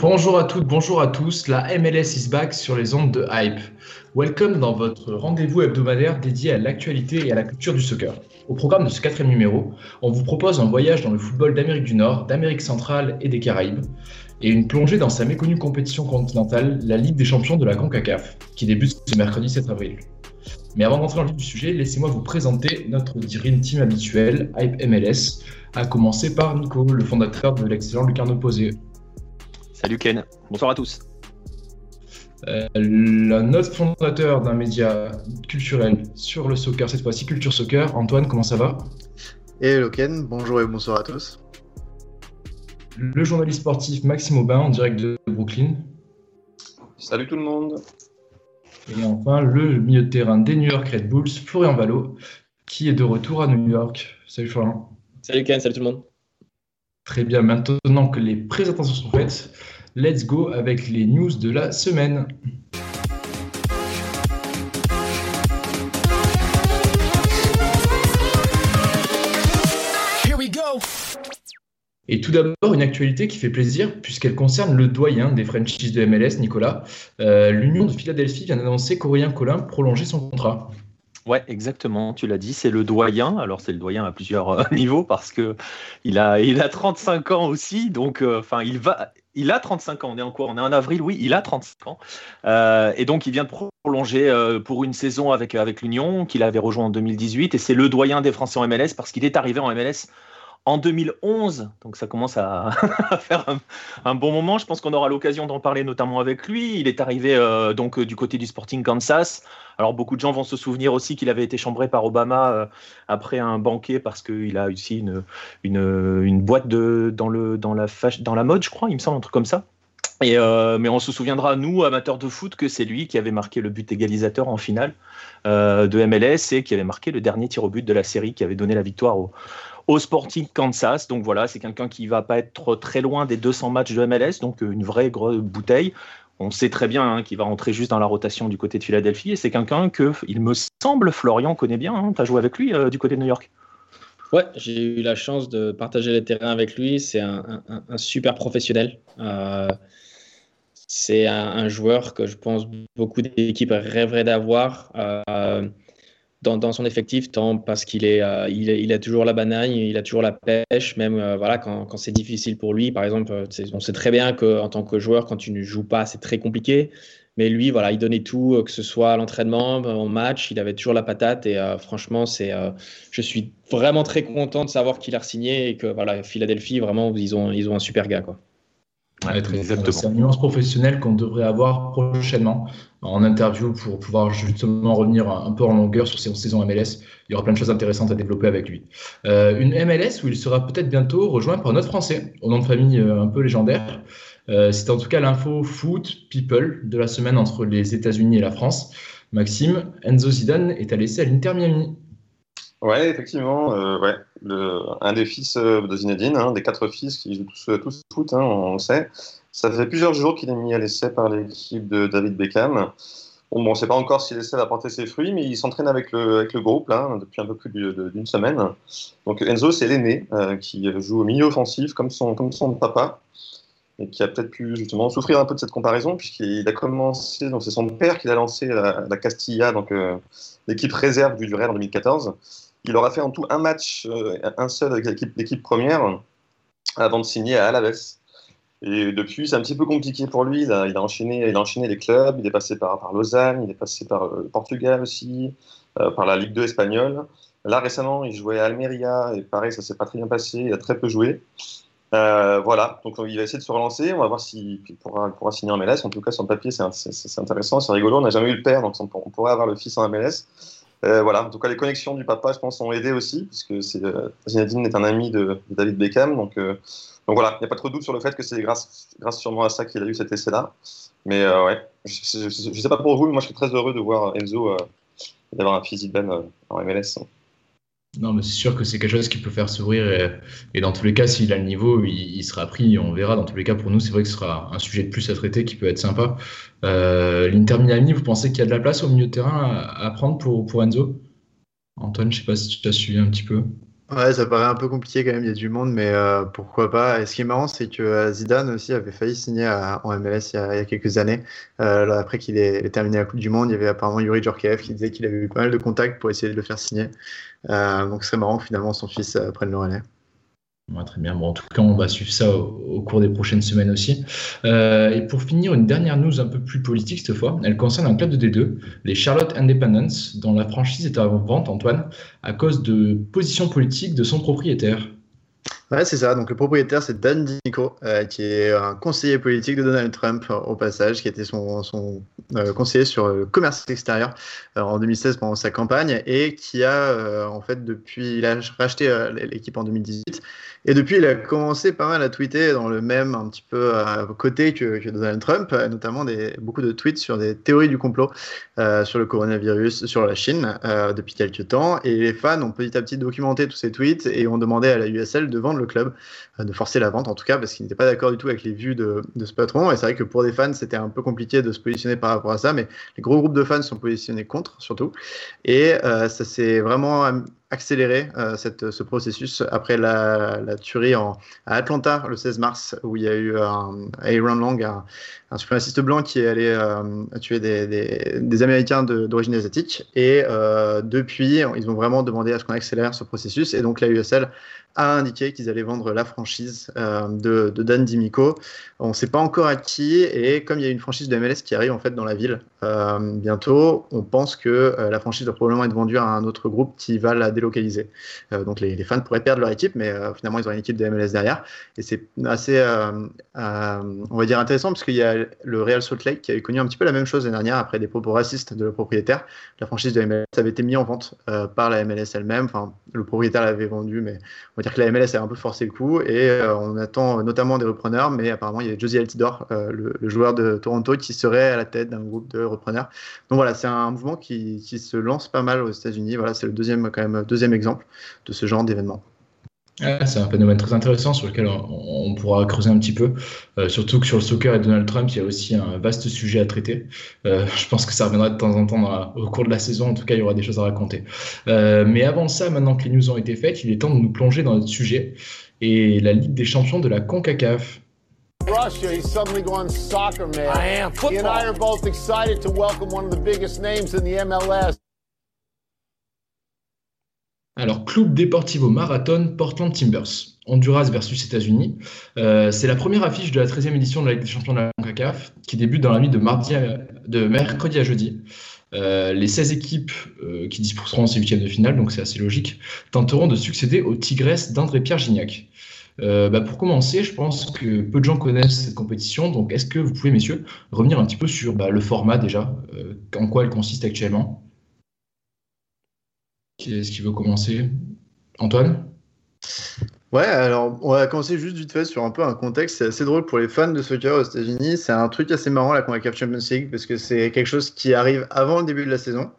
Bonjour à toutes, bonjour à tous, la MLS is back sur les ondes de Hype. Welcome dans votre rendez-vous hebdomadaire dédié à l'actualité et à la culture du soccer. Au programme de ce quatrième numéro, on vous propose un voyage dans le football d'Amérique du Nord, d'Amérique centrale et des Caraïbes, et une plongée dans sa méconnue compétition continentale, la Ligue des champions de la CONCACAF, qui débute ce mercredi 7 avril. Mais avant d'entrer dans le du sujet, laissez-moi vous présenter notre Dream Team habituel, Hype MLS, à commencer par Nico, le fondateur de l'excellent Lucarno Posé. Salut Ken, bonsoir à tous. Euh, le- notre fondateur d'un média culturel sur le soccer, cette fois-ci Culture Soccer, Antoine, comment ça va? Hello Ken, bonjour et bonsoir à tous. Le journaliste sportif Maxime Aubin en direct de Brooklyn. Salut tout le monde. Et enfin, le milieu de terrain des New York Red Bulls, Florian Valo, qui est de retour à New York. Salut Florian. Salut Ken, salut tout le monde. Très bien, maintenant que les présentations sont faites, let's go avec les news de la semaine. Et tout d'abord, une actualité qui fait plaisir puisqu'elle concerne le doyen des franchises de MLS, Nicolas. Euh, L'Union de Philadelphie vient d'annoncer qu'Aurélien Collin prolongeait son contrat. Ouais, exactement, tu l'as dit, c'est le doyen. Alors c'est le doyen à plusieurs euh, niveaux parce que il a, il a 35 ans aussi, donc euh, enfin il va, il a 35 ans. On est en quoi? On est en avril, oui, il a 35 ans, Euh, et donc il vient de prolonger pour une saison avec avec l'Union qu'il avait rejoint en 2018, et c'est le doyen des Français en MLS parce qu'il est arrivé en MLS en 2011, donc ça commence à, faire un, bon moment. Je pense qu'on aura l'occasion d'en parler notamment avec lui. Il est arrivé euh, donc euh, du côté du Sporting Kansas. Alors beaucoup de gens vont se souvenir aussi qu'il avait été chambré par Obama euh, après un banquet parce qu'il a aussi une, une, boîte de, dans, le, dans, la dans la mode, je crois, il me semble, un truc comme ça. Et mais on se souviendra, nous, amateurs de foot, que c'est lui qui avait marqué le but égalisateur en finale de MLS et qui avait marqué le dernier tir au but de la série qui avait donné la victoire au, au Sporting Kansas. Donc voilà, c'est quelqu'un qui va pas être très loin des 200 matchs de MLS, donc euh, une vraie grosse bouteille. On sait très bien hein, qu'il va rentrer juste dans la rotation du côté de Philadelphie et c'est quelqu'un que, il me semble, Florian connaît bien. tu as joué avec lui euh, du côté de New York? Ouais, j'ai eu la chance de partager les terrains avec lui. C'est un, super professionnel. Euh, c'est un, joueur que je pense beaucoup d'équipes rêveraient d'avoir dans, dans son effectif, tant parce qu'il est, euh, il est- il a toujours la banane, il a toujours la pêche, même euh, voilà, quand, quand c'est difficile pour lui. Par exemple, euh, on sait très bien qu'en tant que joueur, quand tu ne joues pas, c'est très compliqué. Mais lui, voilà, il donnait tout, que ce soit à l'entraînement, en match, il avait toujours la patate. Et euh, franchement, c'est, euh, je suis vraiment très content de savoir qu'il a signé et que voilà, Philadelphie, vraiment, ils ont, ils ont un super gars. Quoi. Ouais. C'est un immense professionnel qu'on devrait avoir prochainement en interview pour pouvoir justement revenir un un peu en longueur sur ses saisons MLS. Il y aura plein de choses intéressantes à développer avec lui. Euh, une MLS où il sera peut-être bientôt rejoint par notre Français, au nom de famille euh, un peu légendaire. Euh, C'est en tout cas l'info foot people de la semaine entre les États-Unis et la France. Maxime, Enzo Zidane est à l'essai à l'Inter Miami. Ouais, effectivement, euh, ouais, un des fils de Zinedine, hein, des quatre fils qui jouent tous, tous foot, hein, on le sait. Ça fait plusieurs jours qu'il est mis à l'essai par l'équipe de David Beckham. Bon, on ne sait pas encore si l'essai va porter ses fruits, mais il s'entraîne avec le, groupe là, depuis un peu plus d'une semaine. Donc Enzo, c'est l'aîné euh, qui joue au milieu offensif comme son, papa et qui a peut-être pu justement souffrir un peu de cette comparaison puisqu'il a commencé, donc c'est son père qui l'a lancé la, la Castilla, donc euh, l'équipe réserve du Real en 2014. Il aura fait en tout un match, euh, un seul avec l'équipe, l'équipe première, avant de signer à Alaves. Et depuis, c'est un petit peu compliqué pour lui. Il a, enchaîné, il a enchaîné les clubs. Il est passé par, par Lausanne, il est passé par le Portugal aussi, euh, par la Ligue 2 espagnole. Là, récemment, il jouait à Almeria et pareil, ça s'est pas très bien passé. Il a très peu joué. Euh, voilà, donc il va essayer de se relancer. On va voir s'il pourra, pourra, signer en MLS. En tout cas, son papier, c'est intéressant, c'est rigolo. On n'a jamais eu le père, donc on, on pourrait avoir le fils en MLS. Euh, voilà, en tout cas, les connexions du papa, je pense, ont aidé aussi, puisque euh, Zinedine est un ami de, David Beckham. Donc, euh, donc voilà, il n'y a pas trop de doute sur le fait que c'est grâce, grâce sûrement à ça qu'il a eu cet essai-là. Mais euh, ouais, je ne sais pas pour vous, mais moi je suis très heureux de voir Enzo d'avoir un physique Ben en MLS. Non, mais c'est sûr que c'est quelque chose qui peut faire sourire. Et, et dans tous les cas, s'il a le niveau, il, il, sera pris. On verra. Dans tous les cas, pour nous, c'est vrai que ce sera un sujet de plus à traiter qui peut être sympa. Euh, L'Inter Miami, vous pensez qu'il y a de la place au milieu de terrain à, à prendre pour, pour Enzo? Antoine, je sais pas si tu as suivi un petit peu. Ouais, ça paraît un peu compliqué quand même, il y a du monde, mais euh, pourquoi pas. Et ce qui est marrant, c'est que euh, Zidane aussi avait failli signer en MLS il y, a, quelques années. Euh, après qu'il ait, terminé la Coupe du Monde, il y avait apparemment Yuri Djorkaeff qui disait qu'il avait eu pas mal de contacts pour essayer de le faire signer. Euh, donc ce serait marrant que finalement son fils prenne le relais. Très bien. Bon, en tout cas, on va suivre ça au, cours des prochaines semaines aussi. Euh, et pour finir, une dernière news un peu plus politique cette fois. Elle concerne un club de D2, les Charlotte Independence, dont la franchise est en vente, Antoine, à cause de positions politiques de son propriétaire. Ouais, c'est ça. Donc le propriétaire, c'est Dan Dinico, euh, qui est un conseiller politique de Donald Trump au passage, qui était son, son euh, conseiller sur le commerce extérieur euh, en 2016 pendant sa campagne et qui a en fait depuis, il a racheté l'équipe en 2018 et depuis, il a commencé pas mal à tweeter dans le même un petit peu à côté que, Donald Trump, notamment des, beaucoup de tweets sur des théories du complot euh, sur le coronavirus, sur la Chine euh, depuis quelques temps. Et les fans ont petit à petit documenté tous ces tweets et ont demandé à la USL de vendre le club, euh, de forcer la vente en tout cas, parce qu'ils n'étaient pas d'accord du tout avec les vues de, de ce patron. Et c'est vrai que pour des fans, c'était un peu compliqué de se positionner par rapport à ça, mais les gros groupes de fans sont positionnés contre surtout. Et euh, ça s'est vraiment accélérer euh, cette, ce processus après la, la tuerie en, à Atlanta le 16 mars où il y a eu un Aaron Long, un, un suprémaciste blanc qui est allé euh, tuer des, des, des Américains d'origine asiatique. Et euh, depuis ils ont vraiment demandé à ce qu'on accélère ce processus. Et donc la USL a indiqué qu'ils allaient vendre la franchise euh, de, Dan Dimico. On ne sait pas encore à qui, et comme il y a une franchise de MLS qui arrive en fait dans la ville euh, bientôt, on pense que euh, la franchise doit probablement être vendue à un autre groupe qui va la délocaliser. Donc les, les, fans pourraient perdre leur équipe, mais finalement ils auraient une équipe de MLS derrière. Et c'est assez, on va dire intéressant, parce qu'il y a le Real Salt Lake qui avait connu un petit peu la même chose l'année dernière après des propos racistes de le propriétaire. La franchise de MLS avait été mise en vente par la MLS elle-même. Enfin, le propriétaire l'avait vendu, mais on va dire que la MLS a un peu forcé le coup et euh, on attend notamment des repreneurs, mais apparemment il y a Josie Altidore, euh, le, le, joueur de Toronto, qui serait à la tête d'un groupe de repreneurs. Donc voilà, c'est un mouvement qui, qui, se lance pas mal aux États-Unis. Voilà, c'est le deuxième quand même deuxième exemple de ce genre d'événement. Ah, c'est un phénomène très intéressant sur lequel on, on pourra creuser un petit peu. Euh, surtout que sur le soccer et Donald Trump, il y a aussi un vaste sujet à traiter. Euh, je pense que ça reviendra de temps en temps la, au cours de la saison. En tout cas, il y aura des choses à raconter. Euh, mais avant ça, maintenant que les news ont été faites, il est temps de nous plonger dans notre sujet et la Ligue des champions de la CONCACAF. Russia, he's suddenly gone soccer man. I am. Football. He and I are both excited to welcome one of the biggest names in the MLS. Alors, Club Deportivo Marathon, Portland Timbers, Honduras versus États-Unis. Euh, c'est la première affiche de la 13e édition de la Ligue des Champions de la CONCACAF qui débute dans la nuit de, mercredi à jeudi. Euh, les 16 équipes euh, qui disputeront ces huitièmes de finale, donc c'est assez logique, tenteront de succéder aux Tigresses d'André-Pierre Gignac. Euh, bah pour commencer, je pense que peu de gens connaissent cette compétition, donc est-ce que vous pouvez, messieurs, revenir un petit peu sur bah, le format déjà, en quoi elle consiste actuellement? Qui est-ce qui veut commencer? Antoine? Ouais, alors on va commencer juste vite fait sur un peu un contexte. C'est assez drôle pour les fans de soccer aux États-Unis. C'est un truc assez marrant la CONCACAF Champions League parce que c'est quelque chose qui arrive avant le début de la saison.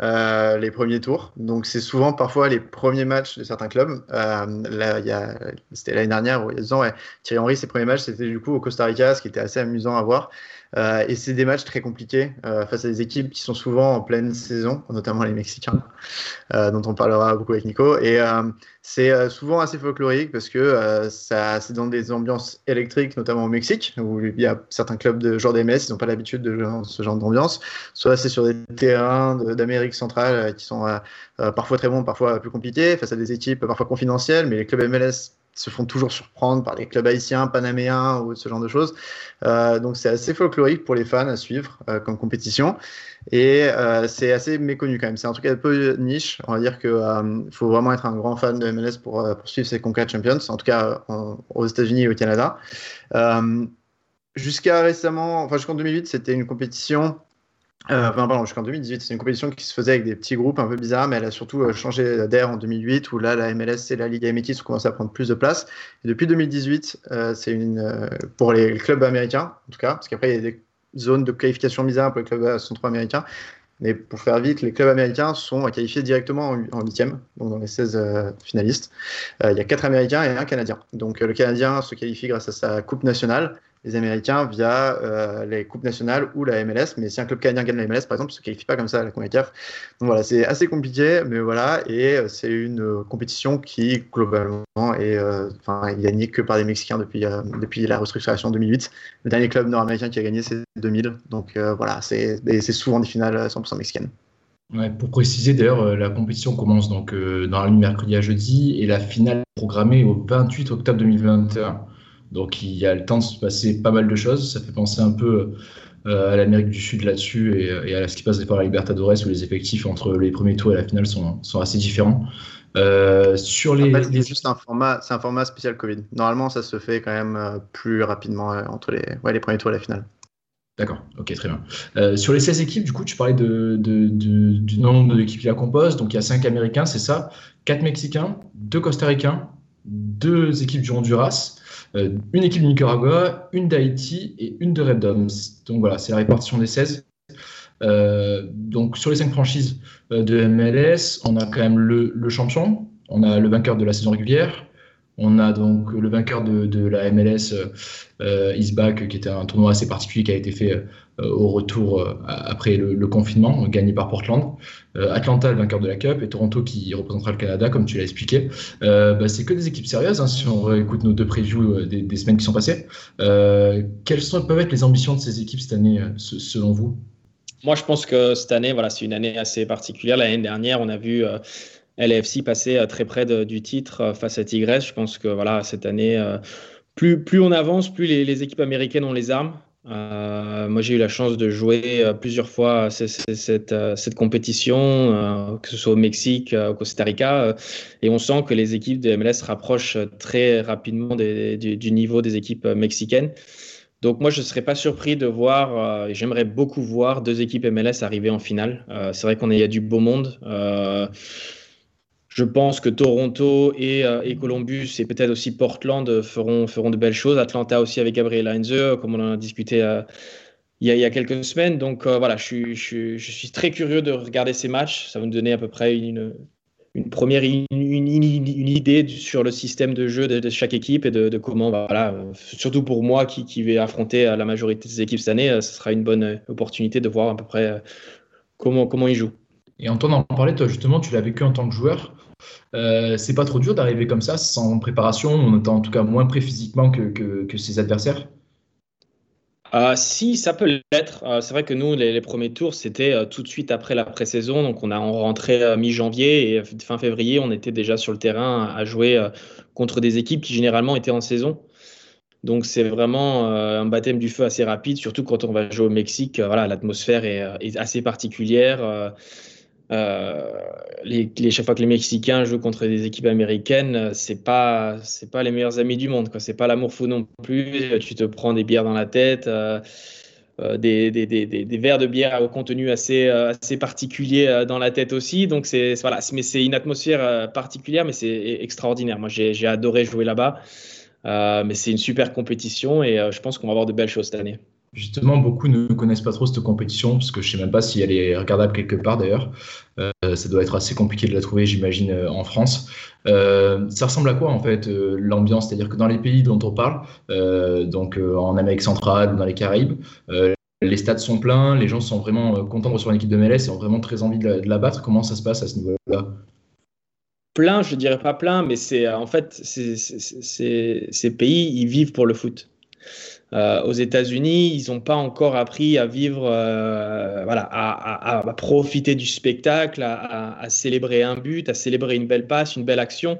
Euh, les premiers tours. Donc c'est souvent parfois les premiers matchs de certains clubs. Euh, c'était l'année dernière, il y a deux ans, ouais, Thierry Henry, ses premiers matchs, c'était du coup au Costa Rica, ce qui était assez amusant à voir. Euh, et c'est des matchs très compliqués euh, face à des équipes qui sont souvent en pleine saison, notamment les Mexicains, euh, dont on parlera beaucoup avec Nico. Et c'est souvent assez folklorique parce que ça, c'est dans des ambiances électriques, notamment au Mexique, où il y a certains clubs de genre des MS, ils n'ont pas l'habitude de jouer ce genre d'ambiance. Soit c'est sur des terrains d'Amérique centrale qui sont parfois très bons, parfois plus compliqués, face à des équipes parfois confidentielles, mais les clubs MLS se font toujours surprendre par les clubs haïtiens, panaméens ou ce genre de choses. donc c'est assez folklorique pour les fans à suivre comme compétition. Et c'est assez méconnu quand même. C'est un truc un peu niche. On va dire qu'il faut vraiment être un grand fan de MLS pour, pour suivre ces Conca Champions, en tout cas aux États-Unis et au Canada. Jusqu'à récemment, enfin jusqu'en 2008, c'était une compétition euh, pardon, jusqu'en 2018, c'est une compétition qui se faisait avec des petits groupes un peu bizarres, mais elle a surtout euh, changé d'air en 2008, où là, la MLS et la Liga MX ont commencé à prendre plus de place. Depuis 2018, euh, c'est une pour les clubs américains, en tout cas, parce qu'après, il y a des zones de qualification bizarres pour les clubs centro-américains. Mais pour faire vite, les clubs américains sont qualifiés directement en huitième, donc dans les 16 finalistes. il y a quatre Américains et un Canadien. Donc le Canadien se qualifie grâce à sa Coupe nationale les Américains via euh, les coupes nationales ou la MLS. Mais si un club canadien gagne la MLS, par exemple, il se qualifie pas comme ça à la CONCACAF. Donc voilà, c'est assez compliqué, mais voilà, et euh, c'est une euh, compétition qui globalement est, gagnée que par des Mexicains depuis depuis la restructuration en 2008. Le dernier club nord-américain qui a gagné, c'est 2000. Donc voilà, c'est souvent des finales 100% mexicaines. Pour préciser d'ailleurs, la compétition commence donc dans la nuit mercredi à jeudi et la finale programmée au 28 octobre 2021. Donc il y a le temps de se passer pas mal de choses. Ça fait penser un peu euh, à l'Amérique du Sud là-dessus et, à ce qui passe par la Libertadores où les effectifs entre les premiers tours et la finale sont, sont assez différents. Euh, sur les, c'est juste un format, c'est un format spécial Covid. Normalement, ça se fait quand même euh, plus rapidement entre les, ouais, les premiers tours et la finale. D'accord, ok, très bien. sur les 16 équipes, du coup, tu parlais de, de, du nombre d'équipes qui la composent. Donc, il y a 5 Américains, c'est ça, 4 Mexicains, 2 Costa-Ricains, 2 équipes du Honduras, euh, une équipe de Nicaragua, une d'Haïti et une de Red Doms. Donc voilà, c'est la répartition des 16. Euh, donc sur les 5 franchises euh, de MLS, on a quand même le, champion, on a le vainqueur de la saison régulière, on a donc le vainqueur de, la MLS euh, Isback, qui était un tournoi assez particulier qui a été fait euh, au retour euh, après le, confinement, gagné par Portland. Atlanta, le vainqueur de la Cup, et Toronto qui représentera le Canada, comme tu l'as expliqué. Bah, c'est que des équipes sérieuses, hein, si on écoute nos deux previews des, semaines qui sont passées. quelles sont, peuvent être les ambitions de ces équipes cette année, selon vous? Moi, je pense que cette année, voilà, c'est une année assez particulière. L'année dernière, on a vu LFC passer très près du titre face à Tigres. Je pense que voilà, cette année, plus, plus on avance, plus les, équipes américaines ont les armes. Euh, moi, j'ai eu la chance de jouer euh, plusieurs fois cette, euh, cette, compétition, que ce soit au Mexique, au Costa Rica, et on sent que les équipes de MLS rapprochent très rapidement du, niveau des équipes mexicaines. Donc moi, je ne serais pas surpris de voir, j'aimerais beaucoup voir deux équipes MLS arriver en finale. c'est vrai qu'on y a du beau monde. Je pense que Toronto et, euh, et Columbus et peut-être aussi Portland feront, feront de belles choses. Atlanta aussi avec Gabriel Heinze, comme on en a discuté euh, il, y a, il, y a, quelques semaines. Donc euh, voilà, je suis, je, suis, très curieux de regarder ces matchs. Ça va me donner à peu près une, une première une, une, idée sur le système de jeu de, chaque équipe et de, comment, voilà, surtout pour moi qui, qui vais affronter la majorité des équipes cette année, ce sera une bonne opportunité de voir à peu près comment, comment ils jouent. Et Antoine en parlait, toi justement, tu l'as vécu en tant que joueur. Euh, c'est pas trop dur d'arriver comme ça, sans préparation, en étant en tout cas moins prêt physiquement que, que, ses adversaires euh, si, ça peut l'être. Euh, c'est vrai que nous, les, premiers tours, c'était tout de suite après la pré-saison. Donc, on a rentré mi-janvier et fin février, on était déjà sur le terrain à jouer contre des équipes qui généralement étaient en saison. Donc, c'est vraiment un baptême du feu assez rapide, surtout quand on va jouer au Mexique. voilà, l'atmosphère est, assez particulière. Euh, les, chaque fois que les Mexicains jouent contre des équipes américaines, c'est pas c'est pas les meilleurs amis du monde. C'est pas l'amour fou non plus. Tu te prends des bières dans la tête. Euh, euh, des, des, des, des, verres de bière au contenu assez, assez particulier dans la tête aussi. Donc, c'est, voilà, mais c'est une atmosphère particulière, mais c'est extraordinaire. Moi, j'ai, j'ai adoré jouer là-bas. mais c'est une super compétition et je pense qu'on va avoir de belles choses cette année. Justement, beaucoup ne connaissent pas trop cette compétition, parce que je ne sais même pas si elle est regardable quelque part d'ailleurs. Euh, ça doit être assez compliqué de la trouver, j'imagine, euh, en France. Euh, ça ressemble à quoi en fait l'ambiance? C'est-à-dire que dans les pays dont on parle, donc en Amérique centrale ou dans les Caraïbes, les stades sont pleins, les gens sont vraiment contents de recevoir une équipe de MLS et ont vraiment très envie de la, battre. Comment ça se passe à ce niveau-là? Plein, je dirais pas plein, mais c'est en fait ces pays, ils vivent pour le foot. Euh, aux États-Unis, ils n'ont pas encore appris à vivre, euh, voilà, à, à, profiter du spectacle, à, célébrer un but, à célébrer une belle passe, une belle action.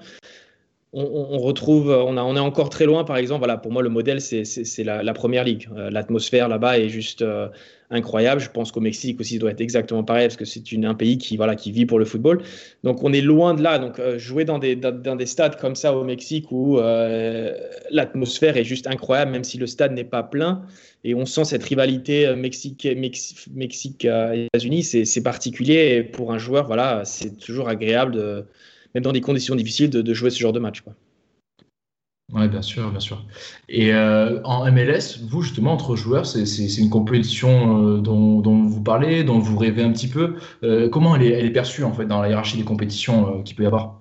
On, retrouve, on, a, on est encore très loin, par exemple. Voilà, pour moi, le modèle, c'est la, première ligue. Euh, l'atmosphère là-bas est juste euh, incroyable. Je pense qu'au Mexique aussi, ça doit être exactement pareil parce que c'est un pays qui, voilà, qui vit pour le football. Donc, on est loin de là. Donc, euh, jouer dans des, dans, des stades comme ça au Mexique où l'atmosphère est juste incroyable, même si le stade n'est pas plein. Et on sent cette rivalité Mexique, Mexique, Mexique États-Unis, c'est particulier. Et pour un joueur, voilà, c'est toujours agréable de même dans des conditions difficiles, de, jouer ce genre de match. Quoi. Oui, bien sûr, bien sûr. Et euh, en MLS, vous, justement, entre joueurs, c'est une compétition euh, dont, vous parlez, dont vous rêvez un petit peu. Euh, comment elle est, elle est, perçue, en fait, dans la hiérarchie des compétitions qu'il peut y avoir?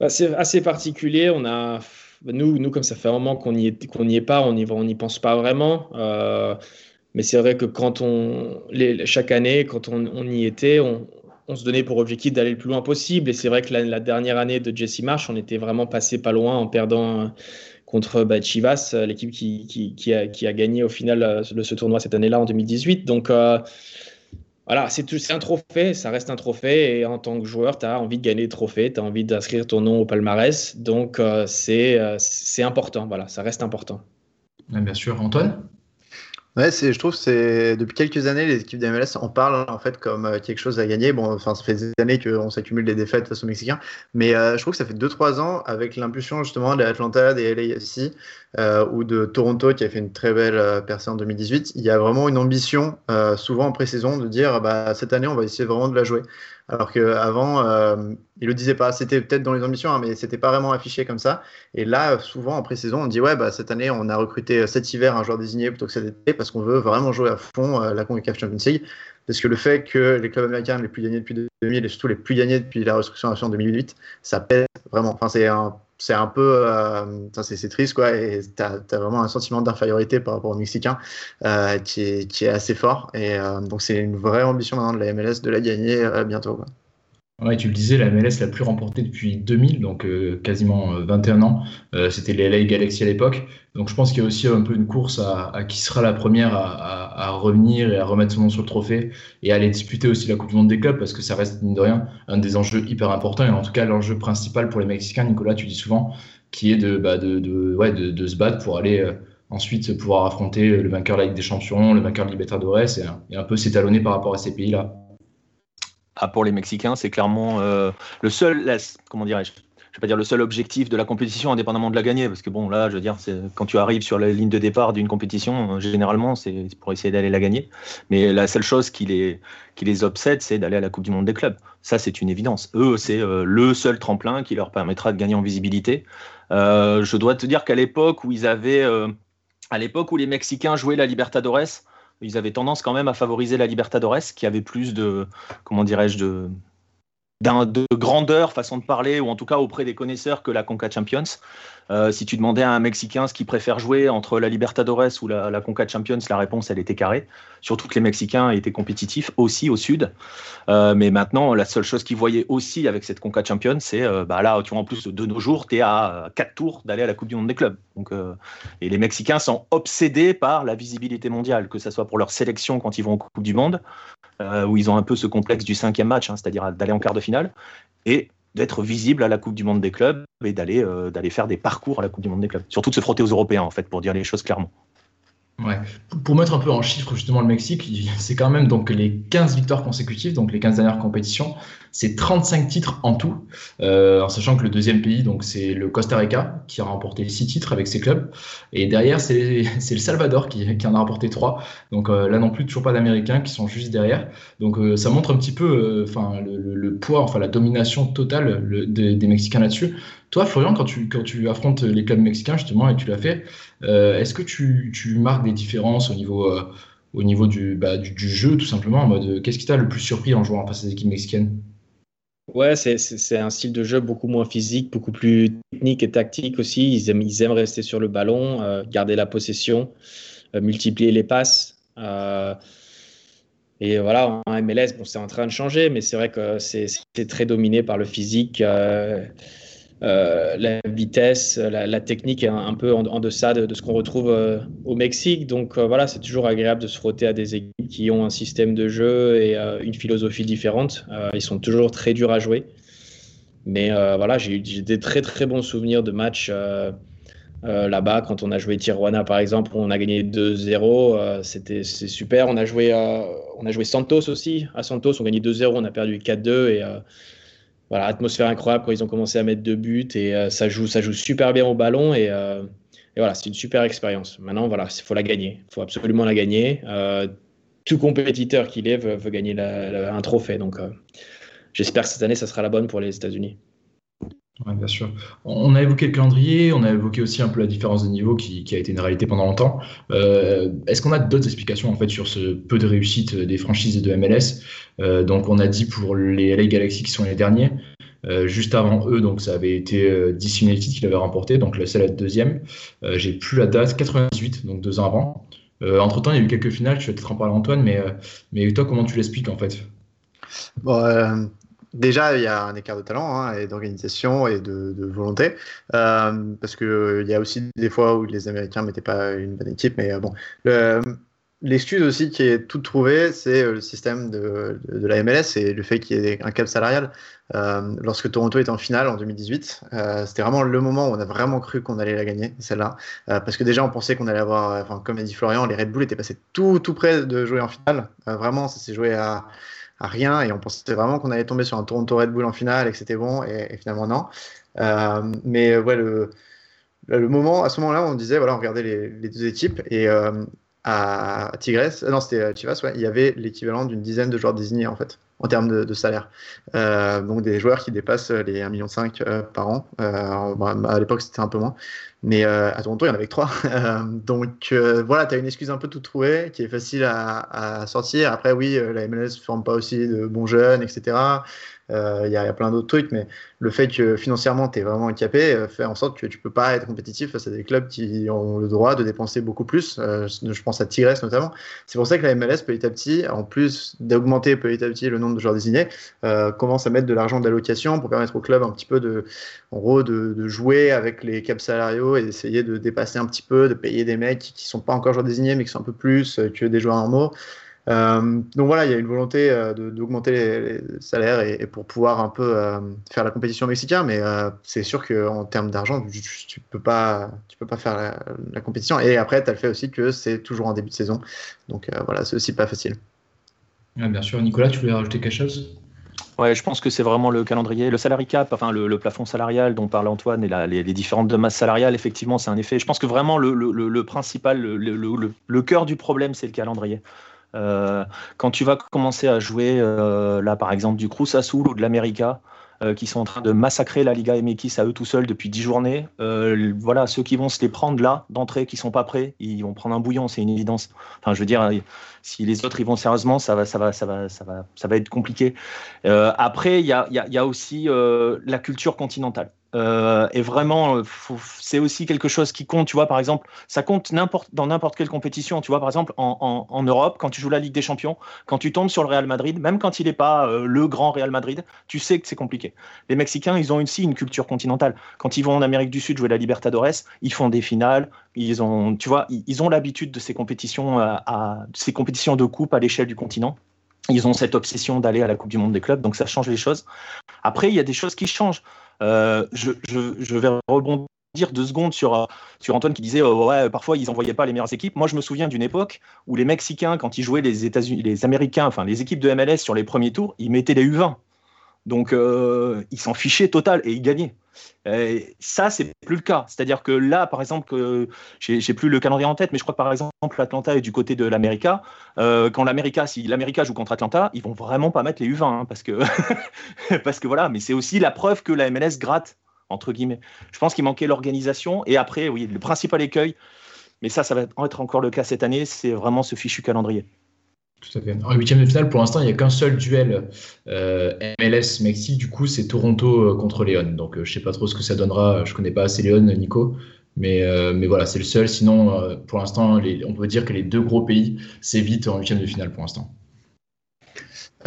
Bah, C'est assez particulier. On a, nous, nous, comme ça fait un moment qu'on n'y est, qu'on est pas, on n'y on pense pas vraiment. mais c'est vrai que quand on, les, chaque année, quand on, on y était, on, on se donnait pour objectif d'aller le plus loin possible. Et c'est vrai que la, dernière année de Jesse Marsh, on était vraiment passé pas loin en perdant euh, contre bah, Chivas, euh, l'équipe qui, a, gagné au final euh, ce tournoi cette année-là en 2018. Donc voilà, c'est un trophée, ça reste un trophée. Et en tant que joueur, tu as envie de gagner le trophée, tu as envie d'inscrire ton nom au palmarès. Donc c'est important, voilà, ça reste important. Bien sûr, Antoine? Ouais, je trouve c'est depuis quelques années les équipes d'MLS en parlent en fait comme euh, quelque chose à gagner. Bon, enfin ça fait des années qu'on s'accumule des défaites face aux Mexicains, mais euh, je trouve que ça fait 2-3 ans avec l'impulsion justement de l'Atlanta, des LAFC euh, ou de Toronto qui a fait une très belle percée en 2018. Il y a vraiment une ambition souvent en pré-saison de dire bah cette année on va essayer vraiment de la jouer. Alors qu'avant, euh, il le disait pas. C'était peut-être dans les ambitions, hein, mais c'était pas vraiment affiché comme ça. Et là, souvent en pré-saison, on dit ouais, bah cette année, on a recruté cet hiver un joueur désigné plutôt que cet été parce qu'on veut vraiment jouer à fond euh, la Concacaf Champions League. Parce que le fait que les clubs américains les plus gagnés depuis 2000 et surtout les plus gagnés depuis la restructuration en 2008, ça pèse vraiment. Enfin, c'est un c'est un peu euh, c'est triste quoi et tu as, vraiment un sentiment d'infériorité par rapport aux Mexicains euh, qui, est, assez fort et euh, donc c'est une vraie ambition maintenant de la MLS de la gagner bientôt. Ouais, tu le disais, la MLS la plus remportée depuis 2000, donc euh, quasiment 21 euh, ans. Euh, c'était les LA Galaxy à l'époque. Donc je pense qu'il y a aussi un peu une course à, qui sera la première à, revenir et à remettre son nom sur le trophée et à aller disputer aussi la Coupe du Monde des clubs parce que ça reste, mine de rien, un des enjeux hyper importants et en tout cas l'enjeu principal pour les Mexicains, Nicolas, tu dis souvent, qui est de, bah, de, de, ouais, de, se battre pour aller ensuite pouvoir affronter le vainqueur la Ligue des Champions, le vainqueur de Libertadores et, et un peu s'étalonner par rapport à ces pays-là. Ah, pour les Mexicains, c'est clairement euh, le seul, comment dirais-je, je vais pas dire le seul objectif de la compétition, indépendamment de la gagner, parce que bon, là, je veux dire, quand tu arrives sur la ligne de départ d'une compétition, euh, généralement, c'est pour essayer d'aller la gagner. Mais la seule chose qui les, qui les obsède, c'est d'aller à la Coupe du Monde des clubs. Ça, c'est une évidence. Eux, c'est euh, le seul tremplin qui leur permettra de gagner en visibilité. je dois te dire qu'à l'époque où ils avaient, à l'époque où les Mexicains jouaient la Libertadores, ils avaient tendance quand même à favoriser la Libertadores, qui avait plus de, comment dirais-je, de, de grandeur, façon de parler, ou en tout cas auprès des connaisseurs que la Conca Champions. Euh, si tu demandais à un Mexicain ce qu'il préfère jouer entre la Libertadores ou la, Conca Champions, la réponse, elle était carrée. Surtout que les Mexicains étaient compétitifs aussi au sud. Euh, mais maintenant, la seule chose qu'ils voyaient aussi avec cette Conca Champions, c'est euh, bah là, tu vois, en plus de nos jours, tu es à 4 tours d'aller à la Coupe du Monde des clubs. Et les Mexicains sont obsédés par la visibilité mondiale, que ce soit pour leur sélection quand ils vont aux Coupe du Monde, où ils ont un peu ce complexe du cinquième match, hein, c'est-à-dire d'aller en quart de finale, et d'être visible à la Coupe du Monde des clubs et d'aller euh, d'aller faire des parcours à la Coupe du Monde des clubs. Surtout de se frotter aux Européens, en fait, pour dire les choses clairement. Ouais. Pour mettre un peu en chiffres justement le Mexique, c'est quand même donc les 15 victoires consécutives, donc les 15 dernières compétitions, c'est 35 titres en tout, euh, en sachant que le deuxième pays, donc c'est le Costa Rica qui a remporté 6 titres avec ses clubs, et derrière c'est le Salvador qui, qui, en a remporté 3. Donc euh, là non plus toujours pas d'Américains qui sont juste derrière. Donc euh, ça montre un petit peu, enfin le, le, poids, enfin la domination totale des Mexicains là-dessus. Toi, Florian, quand tu, quand tu affrontes les clubs mexicains, justement, et tu l'as fait, euh, est-ce que tu, tu, marques des différences au niveau, euh, au niveau du, bah, du, jeu, tout simplement, en mode qu'est-ce qui t'a le plus surpris en jouant face à ces équipes mexicaines? Ouais, c'est un style de jeu beaucoup moins physique, beaucoup plus technique et tactique aussi. Ils aiment, ils aiment rester sur le ballon, euh, garder la possession, multiplier les passes. et voilà, en MLS, bon, c'est en train de changer, mais c'est vrai que c'est très dominé par le physique. Euh, la vitesse, la, technique est un, peu en, deçà de, ce qu'on retrouve euh, au Mexique. Donc euh, voilà, c'est toujours agréable de se frotter à des équipes qui ont un système de jeu et une philosophie différente. ils sont toujours très durs à jouer. Mais voilà, j'ai eu des très très bons souvenirs de matchs là-bas. Quand on a joué Tijuana, par exemple, on a gagné 2-0. C'était super. On a, joué, on a joué Santos aussi. À Santos, on a gagné 2-0. On a perdu 4-2. Et voilà, atmosphère incroyable quand ils ont commencé à mettre deux buts. Et ça, joue, ça joue super bien au ballon. Et, et voilà, c'est une super expérience. Maintenant, voilà, il faut la gagner. Il faut absolument la gagner. tout compétiteur qu'il est veut, gagner un trophée. Donc, j'espère que cette année, ça sera la bonne pour les États-Unis. Bien sûr. On a évoqué le calendrier, on a évoqué aussi un peu la différence de niveau qui, a été une réalité pendant longtemps. Euh, est-ce qu'on a d'autres explications en fait sur ce peu de réussite des franchises de MLS euh, Donc on a dit pour les LA Galaxy qui sont les derniers, euh, juste avant eux, donc ça avait été DC United qui l'avait remporté, donc la seule deuxième. J'ai plus la date, 98, donc deux ans avant. entre temps, il y a eu quelques finales, tu vas peut-être en parler Antoine, mais, mais toi, comment tu l'expliques en fait? Déjà, il y a un écart de talent hein, et d'organisation et de, volonté, euh, parce qu'il euh, y a aussi des fois où les Américains ne mettaient pas une bonne équipe, mais euh, bon. L'excuse aussi qui est toute trouvée, c'est le système de, la MLS et le fait qu'il y ait un cap salarial. lorsque Toronto était en finale en 2018, c'était vraiment le moment où on a vraiment cru qu'on allait la gagner, celle-là. parce que déjà, on pensait qu'on allait avoir, enfin, comme a dit Florian, les Red Bull étaient passés tout, tout près de jouer en finale. vraiment, ça s'est joué à rien et on pensait vraiment qu'on allait tomber sur un Toronto Red Bull en finale et que c'était bon et, finalement non. Euh, mais ouais, le, le, moment, à ce moment-là, on disait voilà, on regardait les, deux équipes et euh, à Tigres, euh, non c'était Chivas, il y avait l'équivalent d'une dizaine de joueurs désignés en fait en termes de, salaire. donc des joueurs qui dépassent les 1,5 million par an. à l'époque c'était un peu moins. Mais euh, à Toronto, il y en avait que trois. Euh, donc euh, voilà, tu as une excuse un peu tout trouvée qui est facile à, sortir. Après, oui, la MLS ne forme pas aussi de bons jeunes, etc. Euh, il y, a plein d'autres trucs, mais le fait que financièrement tu es vraiment handicapé euh, fait en sorte que tu peux pas être compétitif face à des clubs qui ont le droit de dépenser beaucoup plus. Euh, je pense à Tigres notamment. C'est pour ça que la MLS petit à petit, en plus d'augmenter petit à petit le nombre de joueurs désignés, commence à mettre de l'argent d'allocation pour permettre aux clubs un petit peu de, en gros, de, jouer avec les caps salariaux et d'essayer de dépasser un petit peu, de payer des mecs qui sont pas encore joueurs désignés mais qui sont un peu plus que des joueurs normaux. Euh, donc voilà, il y a une volonté euh, d'augmenter les, salaires et, pour pouvoir un peu euh, faire la compétition mexicaine, mais c'est sûr qu'en termes d'argent, tu, ne peux pas, tu peux pas faire la, compétition. Et après, tu as le fait aussi que c'est toujours en début de saison, donc voilà, c'est aussi pas facile. bien sûr, Nicolas, tu voulais rajouter quelque chose? Ouais, je pense que c'est vraiment le calendrier, le salary cap, enfin le, plafond salarial dont parle Antoine et les, différentes masses salariales, effectivement, c'est un effet. Je pense que vraiment le, le principal, le, cœur du problème, c'est le calendrier. Euh, quand tu vas commencer à jouer, euh, là par exemple, du Cruz ou de l'América, euh, qui sont en train de massacrer la Liga MX à eux tout seuls depuis 10 journées. voilà, ceux qui vont se les prendre là, d'entrée, qui sont pas prêts, ils vont prendre un bouillon, c'est une évidence. Enfin, je veux dire, si les autres ils vont sérieusement, ça va, ça va, ça va, ça va, ça va être compliqué. après, il y y a, aussi la culture continentale. Euh, et vraiment, euh, c'est aussi quelque chose qui compte. Tu vois, par exemple, ça compte dans n'importe quelle compétition. Tu vois, par exemple, en, Europe, quand tu joues la Ligue des Champions, quand tu tombes sur le Real Madrid, même quand il n'est pas euh, le grand Real Madrid, tu sais que c'est compliqué. Les Mexicains, ils ont aussi une culture continentale. Quand ils vont en Amérique du Sud jouer la Libertadores, ils font des finales. Ils ont, tu vois, ils ont l'habitude de ces compétitions, ces compétitions de coupe à l'échelle du continent. Ils ont cette obsession d'aller à la Coupe du Monde des clubs, donc ça change les choses. Après, il y a des choses qui changent. Euh, je, vais rebondir deux secondes sur, euh, sur Antoine qui disait oh, ouais, parfois ils n'envoyaient pas les meilleures équipes. Moi, je me souviens d'une époque où les Mexicains, quand ils jouaient les États-Unis, les Américains, enfin les équipes de MLS sur les premiers tours, ils mettaient les U20. Donc, euh, ils s'en fichaient total et ils gagnaient. Ça, c'est plus le cas. C'est-à-dire que là, par exemple, que j'ai plus le calendrier en tête, mais je crois que par exemple, Atlanta est du côté de l'América. Euh, quand l'América, si l'América joue contre Atlanta, ils vont vraiment pas mettre les U20 hein, parce que parce que voilà. Mais c'est aussi la preuve que la MLS gratte entre guillemets. Je pense qu'il manquait l'organisation et après, oui, le principal écueil. Mais ça, ça va être encore le cas cette année. C'est vraiment ce fichu calendrier. En huitième de finale, pour l'instant, il n'y a qu'un seul duel euh, MLS-Mexique. Du coup, c'est Toronto euh, contre Léon. Donc, euh, je ne sais pas trop ce que ça donnera. Je ne connais pas assez Léon, Nico. Mais, mais voilà, c'est le seul. Sinon, pour l'instant, on peut dire que les deux gros pays s'évitent en huitième de finale pour l'instant.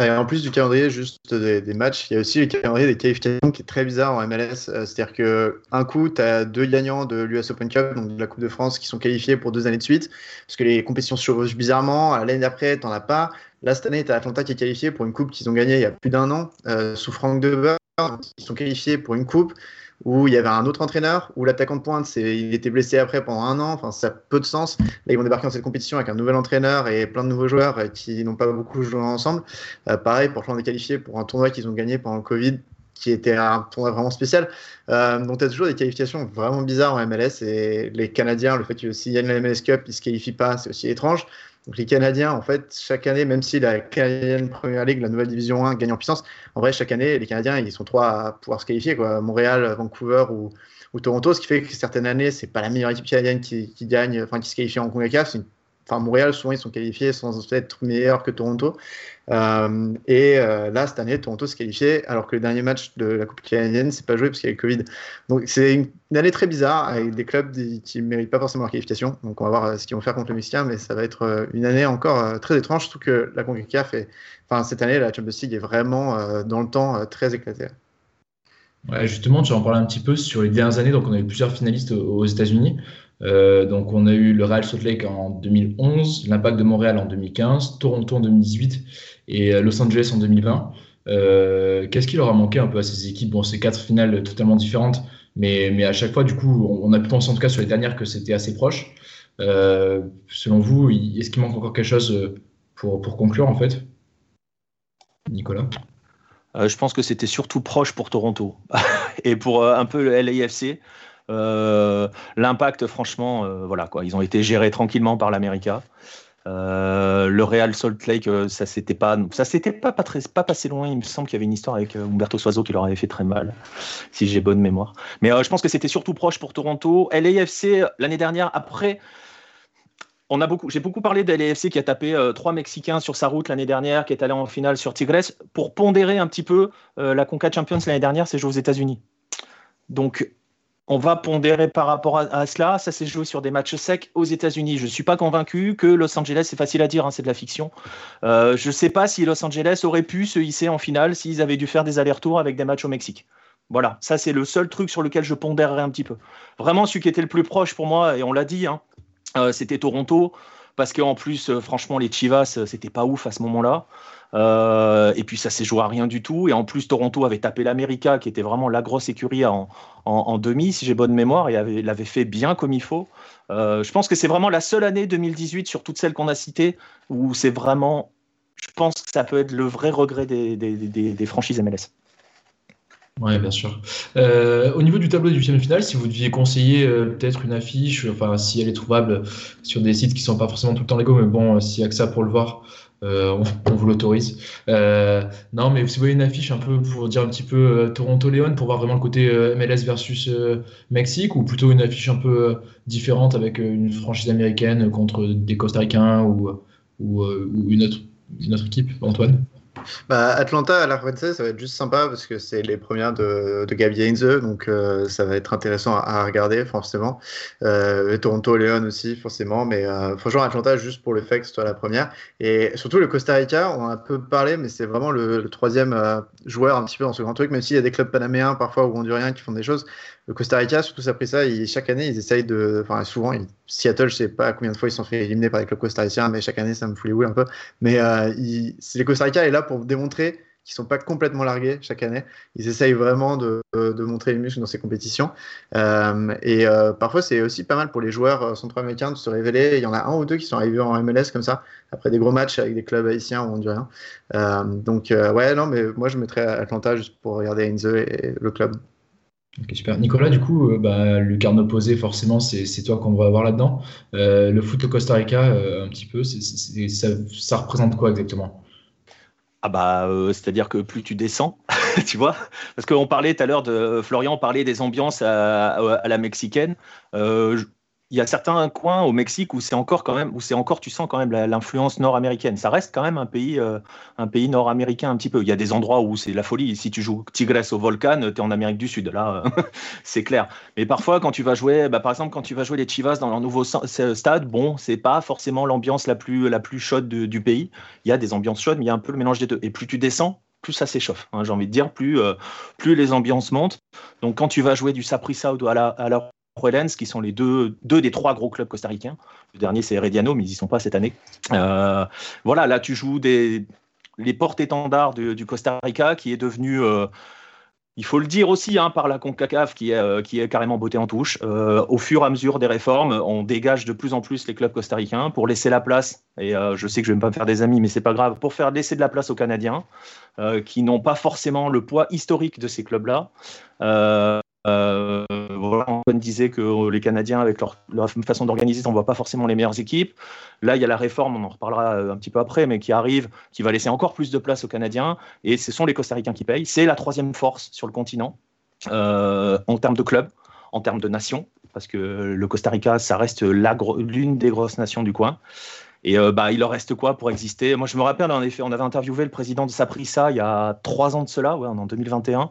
En plus du calendrier juste des, matchs, il y a aussi le calendrier des qualifications qui est très bizarre en MLS. Euh, c'est-à-dire qu'un coup, tu as deux gagnants de l'US Open Cup, donc de la Coupe de France, qui sont qualifiés pour deux années de suite, parce que les compétitions se chevauchent bizarrement. L'année d'après, tu n'en as pas. Là, cette année, tu as Atlanta qui est qualifié pour une coupe qu'ils ont gagnée il y a plus d'un an, euh, sous Franck Deber. qui sont qualifiés pour une coupe où il y avait un autre entraîneur, où l'attaquant de pointe, il était blessé après pendant un an, enfin ça a peu de sens. Là, ils vont débarquer dans cette compétition avec un nouvel entraîneur et plein de nouveaux joueurs euh, qui n'ont pas beaucoup joué ensemble. Euh, pareil, pour est qualifié pour un tournoi qu'ils ont gagné pendant le Covid, qui était un tournoi vraiment spécial. Euh, donc, tu as toujours des qualifications vraiment bizarres en MLS. Et les Canadiens, le fait qu'ils gagnent la MLS Cup, ils ne se qualifient pas, c'est aussi étrange. Les Canadiens, en fait, chaque année, même si la Canadienne Première Ligue, la nouvelle Division 1, gagne en puissance, en vrai, chaque année, les Canadiens, ils sont trois à pouvoir se qualifier, quoi. Montréal, Vancouver ou, Toronto, ce qui fait que certaines années, c'est pas la meilleure équipe canadienne qui, gagne, enfin qui se qualifie en CONCACAF, enfin Montréal, souvent ils sont qualifiés sans être meilleurs que Toronto. Euh, et euh, là, cette année, Toronto s'est qualifié alors que le dernier match de la Coupe canadienne s'est pas joué parce qu'il y a le Covid. Donc c'est une, année très bizarre avec des clubs qui ne méritent pas forcément la qualification. Donc on va voir euh, ce qu'ils vont faire contre le Mexicain, mais ça va être une année encore très étrange, surtout que la CONCACAF est, enfin cette année, la Champions League est vraiment dans le temps très éclatée. Ouais, justement, tu en parlais un petit peu sur les dernières années. Donc, on a eu plusieurs finalistes aux États-Unis. Euh, donc on a eu le Real Salt Lake en 2011, l'Impact de Montréal en 2015, Toronto en 2018 et euh, Los Angeles en 2020. Euh, qu'est-ce qui leur a manqué un peu à ces équipes? Bon, c'est quatre finales totalement différentes, mais, à chaque fois, du coup, on a pu penser en tout cas sur les dernières que c'était assez proche. selon vous, est-ce qu'il manque encore quelque chose pour conclure en fait? Nicolas? Je pense que c'était surtout proche pour Toronto et pour un peu le LAFC. Euh, l'impact, franchement, euh, voilà quoi, ils ont été gérés tranquillement par l'América. Euh, le Real Salt Lake, ça s'était pas, ça s'était pas, pas, passé loin. Il me semble qu'il y avait une histoire avec Humberto Soiseau qui leur avait fait très mal, si j'ai bonne mémoire. Mais je pense que c'était surtout proche pour Toronto. LAFC l'année dernière, après, on a beaucoup, j'ai beaucoup parlé de LAFC qui a tapé trois Mexicains sur sa route l'année dernière, qui est allé en finale sur Tigres. Pour pondérer un petit peu, la Conca Champions l'année dernière, c'est joué aux États-Unis. Donc on va pondérer par rapport à, cela. Ça s'est joué sur des matchs secs aux États-Unis. Je ne suis pas convaincu que Los Angeles, c'est facile à dire, hein, c'est de la fiction. Euh, je ne sais pas si Los Angeles aurait pu se hisser en finale s'ils avaient dû faire des allers-retours avec des matchs au Mexique. Voilà, ça c'est le seul truc sur lequel je pondérerais un petit peu. Vraiment, celui qui était le plus proche pour moi, et on l'a dit, hein, euh, c'était Toronto, parce qu'en plus, euh, franchement, les Chivas, c'était pas ouf à ce moment-là. Euh, et puis ça s'est joué à rien du tout. Et en plus, Toronto avait tapé l'América, qui était vraiment la grosse écurie en, demi, si j'ai bonne mémoire, et avait, l'avait fait bien comme il faut. Euh, je pense que c'est vraiment la seule année 2018 sur toutes celles qu'on a citées où c'est vraiment, je pense que ça peut être le vrai regret des, franchises MLS. Oui, bien sûr. Euh, au niveau du tableau du huitième final, si vous deviez conseiller peut-être une affiche, enfin si elle est trouvable sur des sites qui sont pas forcément tout le temps légaux, mais bon, s'il n'y a que ça pour le voir, euh, on, vous l'autorise. Euh, non, mais si vous voyez une affiche un peu pour dire un petit peu euh, Toronto-Léon, pour voir vraiment le côté MLS versus Mexique, ou plutôt une affiche un peu différente avec une franchise américaine contre des Costa-Ricains ou, ou, une, autre, une autre équipe, Antoine? Bah, Atlanta à la ça va être juste sympa parce que c'est les premières de, de Gabi Heinze, donc euh, ça va être intéressant à, regarder forcément. Euh, Toronto, Leon aussi forcément, mais euh, franchement Atlanta juste pour le fait que ce soit la première. Et surtout le Costa Rica, on a un peu parlé, mais c'est vraiment le, troisième euh, joueur un petit peu dans ce grand truc, même s'il y a des clubs panaméens parfois ou honduriens qui font des choses le Costa Rica, surtout après ça, chaque année, ils essayent de. Enfin, souvent, Seattle, je sais pas combien de fois ils sont fait éliminer par les clubs costariciens, mais chaque année, ça me fout les boules un peu. Mais euh, les Costa Rica est là pour démontrer qu'ils sont pas complètement largués chaque année. Ils essayent vraiment de, montrer les muscles dans ces compétitions. Euh, et euh, parfois, c'est aussi pas mal pour les joueurs euh, centro-américains de se révéler. Il y en a un ou deux qui sont arrivés en MLS comme ça, après des gros matchs avec des clubs haïtiens ou honduriens. Donc, ouais, non, mais moi, je mettrais Atlanta juste pour regarder Inze et le club. Super. Nicolas, du coup, euh, bah, lucarne opposé, forcément, c'est toi qu'on va avoir là-dedans. Euh, le foot au Costa Rica, euh, un petit peu, ça, représente quoi exactement? Ah bah, c'est-à-dire que plus tu descends, tu vois, parce qu'on parlait tout à l'heure de Florian, parlait des ambiances à la mexicaine il y a certains coins au Mexique où c'est encore quand même, où c'est encore, tu sens quand même l'influence nord-américaine. Ça reste quand même un pays, euh, un pays nord-américain un petit peu. Il y a des endroits où c'est la folie. Si tu joues Tigres au Volcan, tu es en Amérique du Sud. Là, c'est clair. Mais parfois, quand tu vas jouer, bah, par exemple, quand tu vas jouer les Chivas dans leur nouveau stade, bon, c'est pas forcément l'ambiance la plus, la plus chaude du pays. Il y a des ambiances chaudes, mais il y a un peu le mélange des deux. Et plus tu descends, plus ça s'échauffe. Hein, j'ai envie de dire, plus, euh, plus les ambiances montent. Donc, quand tu vas jouer du Saprissa ou à à la qui sont les deux, deux des trois gros clubs costaricains. Le dernier, c'est Herediano, mais ils n'y sont pas cette année. Euh, voilà, là, tu joues des, les porte-étendards du, Costa Rica, qui est devenu. Euh, il faut le dire aussi hein, par la CONCACAF qui est, euh, qui est carrément beauté en touche. Au fur et à mesure des réformes, on dégage de plus en plus les clubs costaricains pour laisser la place, et je sais que je vais me pas me faire des amis, mais c'est pas grave, pour faire laisser de la place aux Canadiens qui n'ont pas forcément le poids historique de ces clubs-là. Euh, disait que les Canadiens, avec leur, façon d'organiser, on voit pas forcément les meilleures équipes. Là, il y a la réforme, on en reparlera un petit peu après, mais qui arrive, qui va laisser encore plus de place aux Canadiens. Et ce sont les Costa-Ricains qui payent. C'est la troisième force sur le continent euh, en termes de club, en termes de nation, parce que le Costa Rica, ça reste l'une des grosses nations du coin. Et euh, bah, il leur reste quoi pour exister? Moi, je me rappelle, en effet, on avait interviewé le président de Saprissa il y a trois ans de cela, en 2021.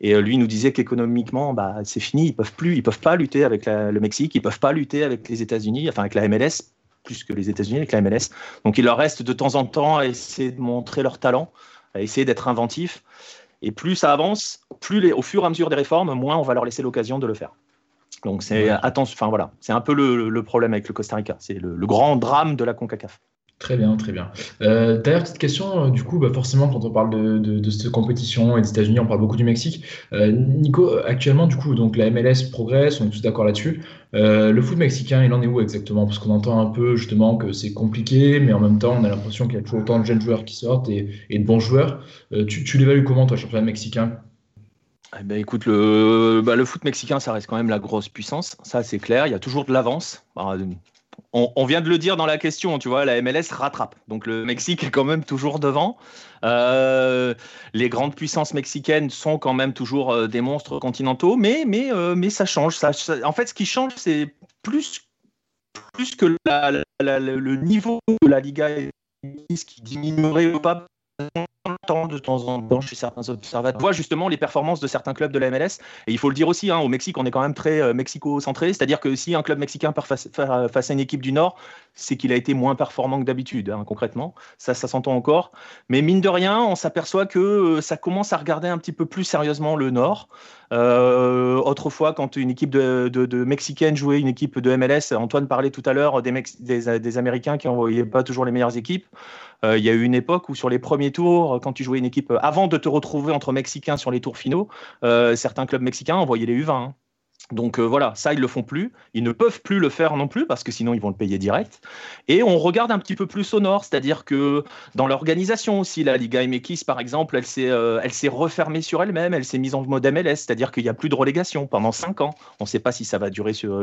Et euh, lui nous disait qu'économiquement, bah, c'est fini, ils peuvent plus, ils peuvent pas lutter avec le Mexique, ils peuvent pas lutter avec les États-Unis, enfin avec la MLS, plus que les États-Unis, avec la MLS. Donc il leur reste de temps en temps à essayer de montrer leur talent, à essayer d'être inventif. Et plus ça avance, plus les, au fur et à mesure des réformes, moins on va leur laisser l'occasion de le faire. Donc c'est attention, enfin voilà, c'est un peu le, problème avec le Costa Rica, c'est le, le grand drame de la Concacaf. Très bien, très bien. Euh, D'ailleurs, petite question, euh, du coup, bah forcément, quand on parle de, cette compétition et des États-Unis, on parle beaucoup du Mexique. Euh, Nico, actuellement, du coup, donc la MLS progresse, on est tous d'accord là-dessus. Euh, le foot mexicain, il en est où exactement? Parce qu'on entend un peu justement que c'est compliqué, mais en même temps, on a l'impression qu'il y a toujours autant de jeunes joueurs qui sortent et, de bons joueurs. Euh, tu, l'évalues comment, toi, championnat mexicain? Eh ben, écoute, le, bah, le foot mexicain, ça reste quand même la grosse puissance. Ça, c'est clair. Il y a toujours de l'avance. Bah, on, vient de le dire dans la question, tu vois, la MLS rattrape. Donc le Mexique est quand même toujours devant. Euh, les grandes puissances mexicaines sont quand même toujours euh, des monstres continentaux, mais, mais, euh, mais ça change. En fait, ce qui change, c'est plus, plus que le niveau de la Liga qui diminuerait ou pas temps de temps en temps chez certains observateurs. On voit justement les performances de certains clubs de la MLS. Et il faut le dire aussi, hein, au Mexique, on est quand même très euh, mexico-centré. C'est-à-dire que si un club mexicain perd face, à une équipe du Nord, c'est qu'il a été moins performant que d'habitude, hein, concrètement. Ça, ça s'entend encore. Mais mine de rien, on s'aperçoit que euh, ça commence à regarder un petit peu plus sérieusement le Nord. Euh, autrefois, quand une équipe de, de, jouait une équipe de MLS, Antoine parlait tout à l'heure des, Américains qui n'envoyaient pas toujours les meilleures équipes. Euh, il y a eu une époque où sur les premiers tours, quand tu jouais une équipe, avant de te retrouver entre Mexicains sur les tours finaux, certains clubs mexicains envoyaient les U20. Hein. Donc euh, voilà, ça, ils le font plus. Ils ne peuvent plus le faire non plus parce que sinon, ils vont le payer direct. Et on regarde un petit peu plus au nord, c'est-à-dire que dans l'organisation aussi, la Liga MX, par exemple, elle s'est, elle s'est refermée sur elle-même, elle s'est mise en mode MLS, c'est-à-dire qu'il n'y a plus de relégation pendant 5 ans. On ne sait pas si ça va durer sur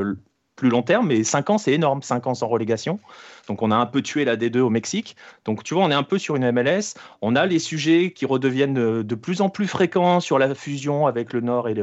plus long terme, mais 5 ans, c'est énorme, 5 ans sans relégation. Donc on a un peu tué la D2 au Mexique. Donc tu vois, on est un peu sur une MLS. On a les sujets qui redeviennent de plus en plus fréquents sur la fusion avec le Nord et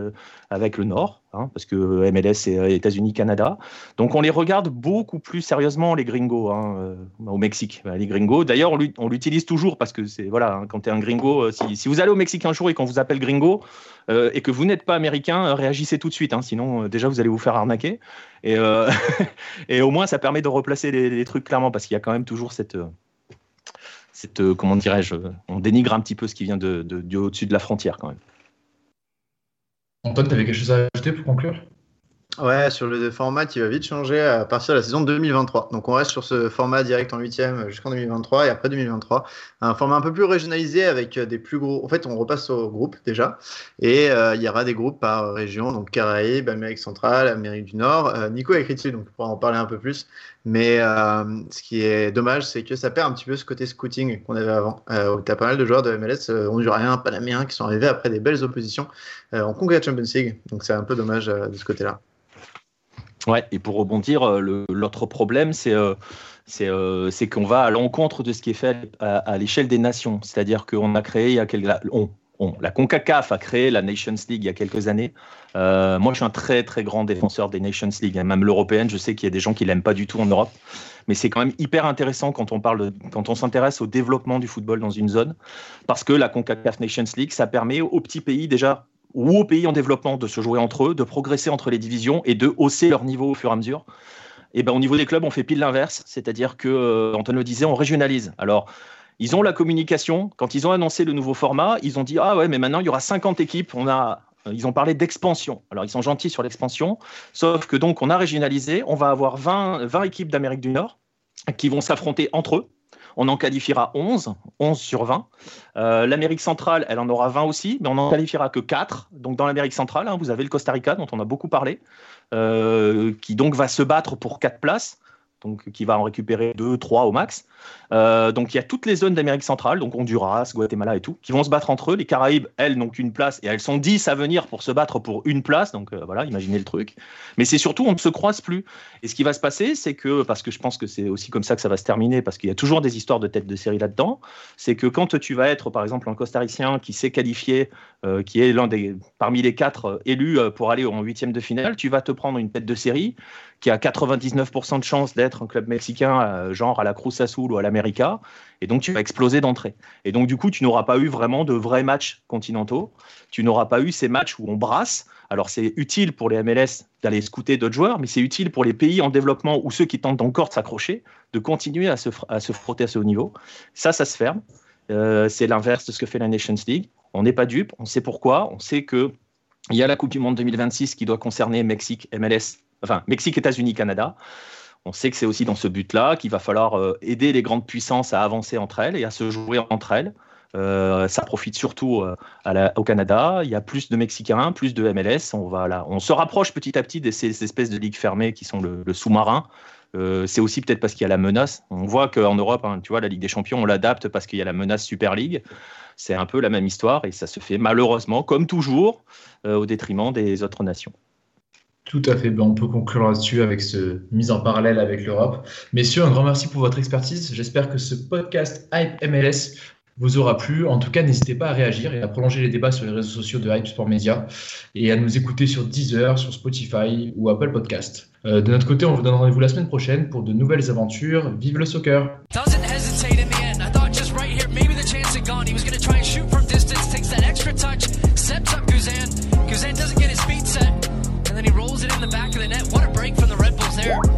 avec le Nord, hein, parce que MLS c'est États-Unis, Canada. Donc on les regarde beaucoup plus sérieusement, les gringos, hein, euh, au Mexique. Les gringos, d'ailleurs, on l'utilise toujours parce que c'est, voilà, hein, quand tu es un gringo, euh, si, vous allez au Mexique un jour et qu'on vous appelle gringo euh, et que vous n'êtes pas américain, réagissez tout de suite, sinon déjà vous allez vous faire arnaquer. Et, au moins ça permet de replacer les, trucs clairement parce qu'il y a quand même toujours cette, euh, euh, comment dirais-je, on dénigre un petit peu ce qui vient de, de, au-dessus de la frontière quand même. Antoine, tu avais quelque chose à ajouter pour conclure? Ouais, sur le format, il va vite changer à partir de la saison 2023. Donc on reste sur ce format direct en huitième jusqu'en 2023 et après 2023, un format un peu plus régionalisé avec des plus gros. En fait, on repasse au groupe déjà et euh, il y aura des groupes par région, donc Caraïbes, Amérique centrale, Amérique du Nord. Euh, Nico a écrit dessus, donc on pourra en parler un peu plus. Mais euh, ce qui est dommage, c'est que ça perd un petit peu ce côté scouting qu'on avait avant. Euh, tu as pas mal de joueurs de MLS honduriens, panaméens qui sont arrivés après des belles oppositions en Congrès Champions League. Donc c'est un peu dommage de ce côté-là. Ouais, et pour rebondir, euh, l'autre problème, c'est euh, euh, c'est qu'on va à l'encontre de ce qui est fait à, l'échelle des nations. C'est-à-dire qu'on a créé, il y a quelques, on, la CONCACAF a créé la Nations League il y a quelques années. moi, je suis un très très grand défenseur des Nations League, hein. même l'européenne. Je sais qu'il y a des gens qui l'aiment pas du tout en Europe, mais c'est quand même hyper intéressant quand on quand on s'intéresse au développement du football dans une zone, parce que la CONCACAF Nations League, ça permet aux petits pays déjà ou aux pays en développement de se jouer entre eux, de progresser entre les divisions et de hausser leur niveau au fur et à mesure. Et ben, au niveau des clubs, on fait pile l'inverse, c'est-à-dire que, euh, Antoine le disait, on régionalise. Alors, ils ont la communication. Quand ils ont annoncé le nouveau format, ils ont dit Ah ouais, mais maintenant il y aura 50 équipes. On a, ils ont parlé d'expansion. Alors, ils sont gentils sur l'expansion, sauf que donc on a régionalisé. On va avoir 20, 20 équipes d'Amérique du Nord qui vont s'affronter entre eux on en qualifiera 11, 11 sur 20. Euh, L'Amérique centrale, elle en aura 20 aussi, mais on n'en qualifiera que 4. Donc dans l'Amérique centrale, hein, vous avez le Costa Rica, dont on a beaucoup parlé, euh, qui donc va se battre pour 4 places qui va en récupérer 2, 3 au max. Euh, donc il y a toutes les zones d'Amérique centrale, donc Honduras, Guatemala et tout, qui vont se battre entre eux. Les Caraïbes, elles, n'ont qu'une place et elles sont 10 à venir pour se battre pour une place. Donc euh, voilà, imaginez le truc. Mais c'est surtout, on ne se croise plus. Et ce qui va se passer, c'est que, parce que je pense que c'est aussi comme ça que ça va se terminer, parce qu'il y a toujours des histoires de tête de série là-dedans, c'est que quand tu vas être, par exemple, un costaricien qui s'est qualifié, euh, qui est l'un des parmi les quatre élus pour aller en huitième de finale, tu vas te prendre une tête de série qui a 99% de chances d'être un club mexicain, genre à la Cruz Azul ou à l'América, et donc tu vas exploser d'entrée. Et donc du coup, tu n'auras pas eu vraiment de vrais matchs continentaux, tu n'auras pas eu ces matchs où on brasse. Alors c'est utile pour les MLS d'aller scouter d'autres joueurs, mais c'est utile pour les pays en développement ou ceux qui tentent encore de s'accrocher, de continuer à se, à se frotter à ce haut niveau. Ça, ça se ferme. Euh, c'est l'inverse de ce que fait la Nations League. On n'est pas dupe, on sait pourquoi, on sait que il y a la Coupe du Monde 2026 qui doit concerner Mexique, MLS enfin Mexique, États-Unis, Canada. On sait que c'est aussi dans ce but-là qu'il va falloir euh, aider les grandes puissances à avancer entre elles et à se jouer entre elles. Euh, ça profite surtout euh, au Canada. Il y a plus de Mexicains, plus de MLS. On, va on se rapproche petit à petit de ces, espèces de ligues fermées qui sont le, sous-marin. c'est aussi peut-être parce qu'il y a la menace. On voit qu'en Europe, hein, tu vois, la Ligue des Champions, on l'adapte parce qu'il y a la menace Super League. C'est un peu la même histoire et ça se fait malheureusement, comme toujours, au détriment des autres nations. Tout à fait, ben, on peut conclure là-dessus avec ce mise en parallèle avec l'Europe. Messieurs, un grand merci pour votre expertise. J'espère que ce podcast Hype MLS vous aura plu. En tout cas, n'hésitez pas à réagir et à prolonger les débats sur les réseaux sociaux de Hype Sport Media et à nous écouter sur Deezer, sur Spotify ou Apple Podcast. Euh, de notre côté, on vous donne rendez-vous la semaine prochaine pour de nouvelles aventures. Vive le soccer! the back of the net. What a break from the Red Bulls there.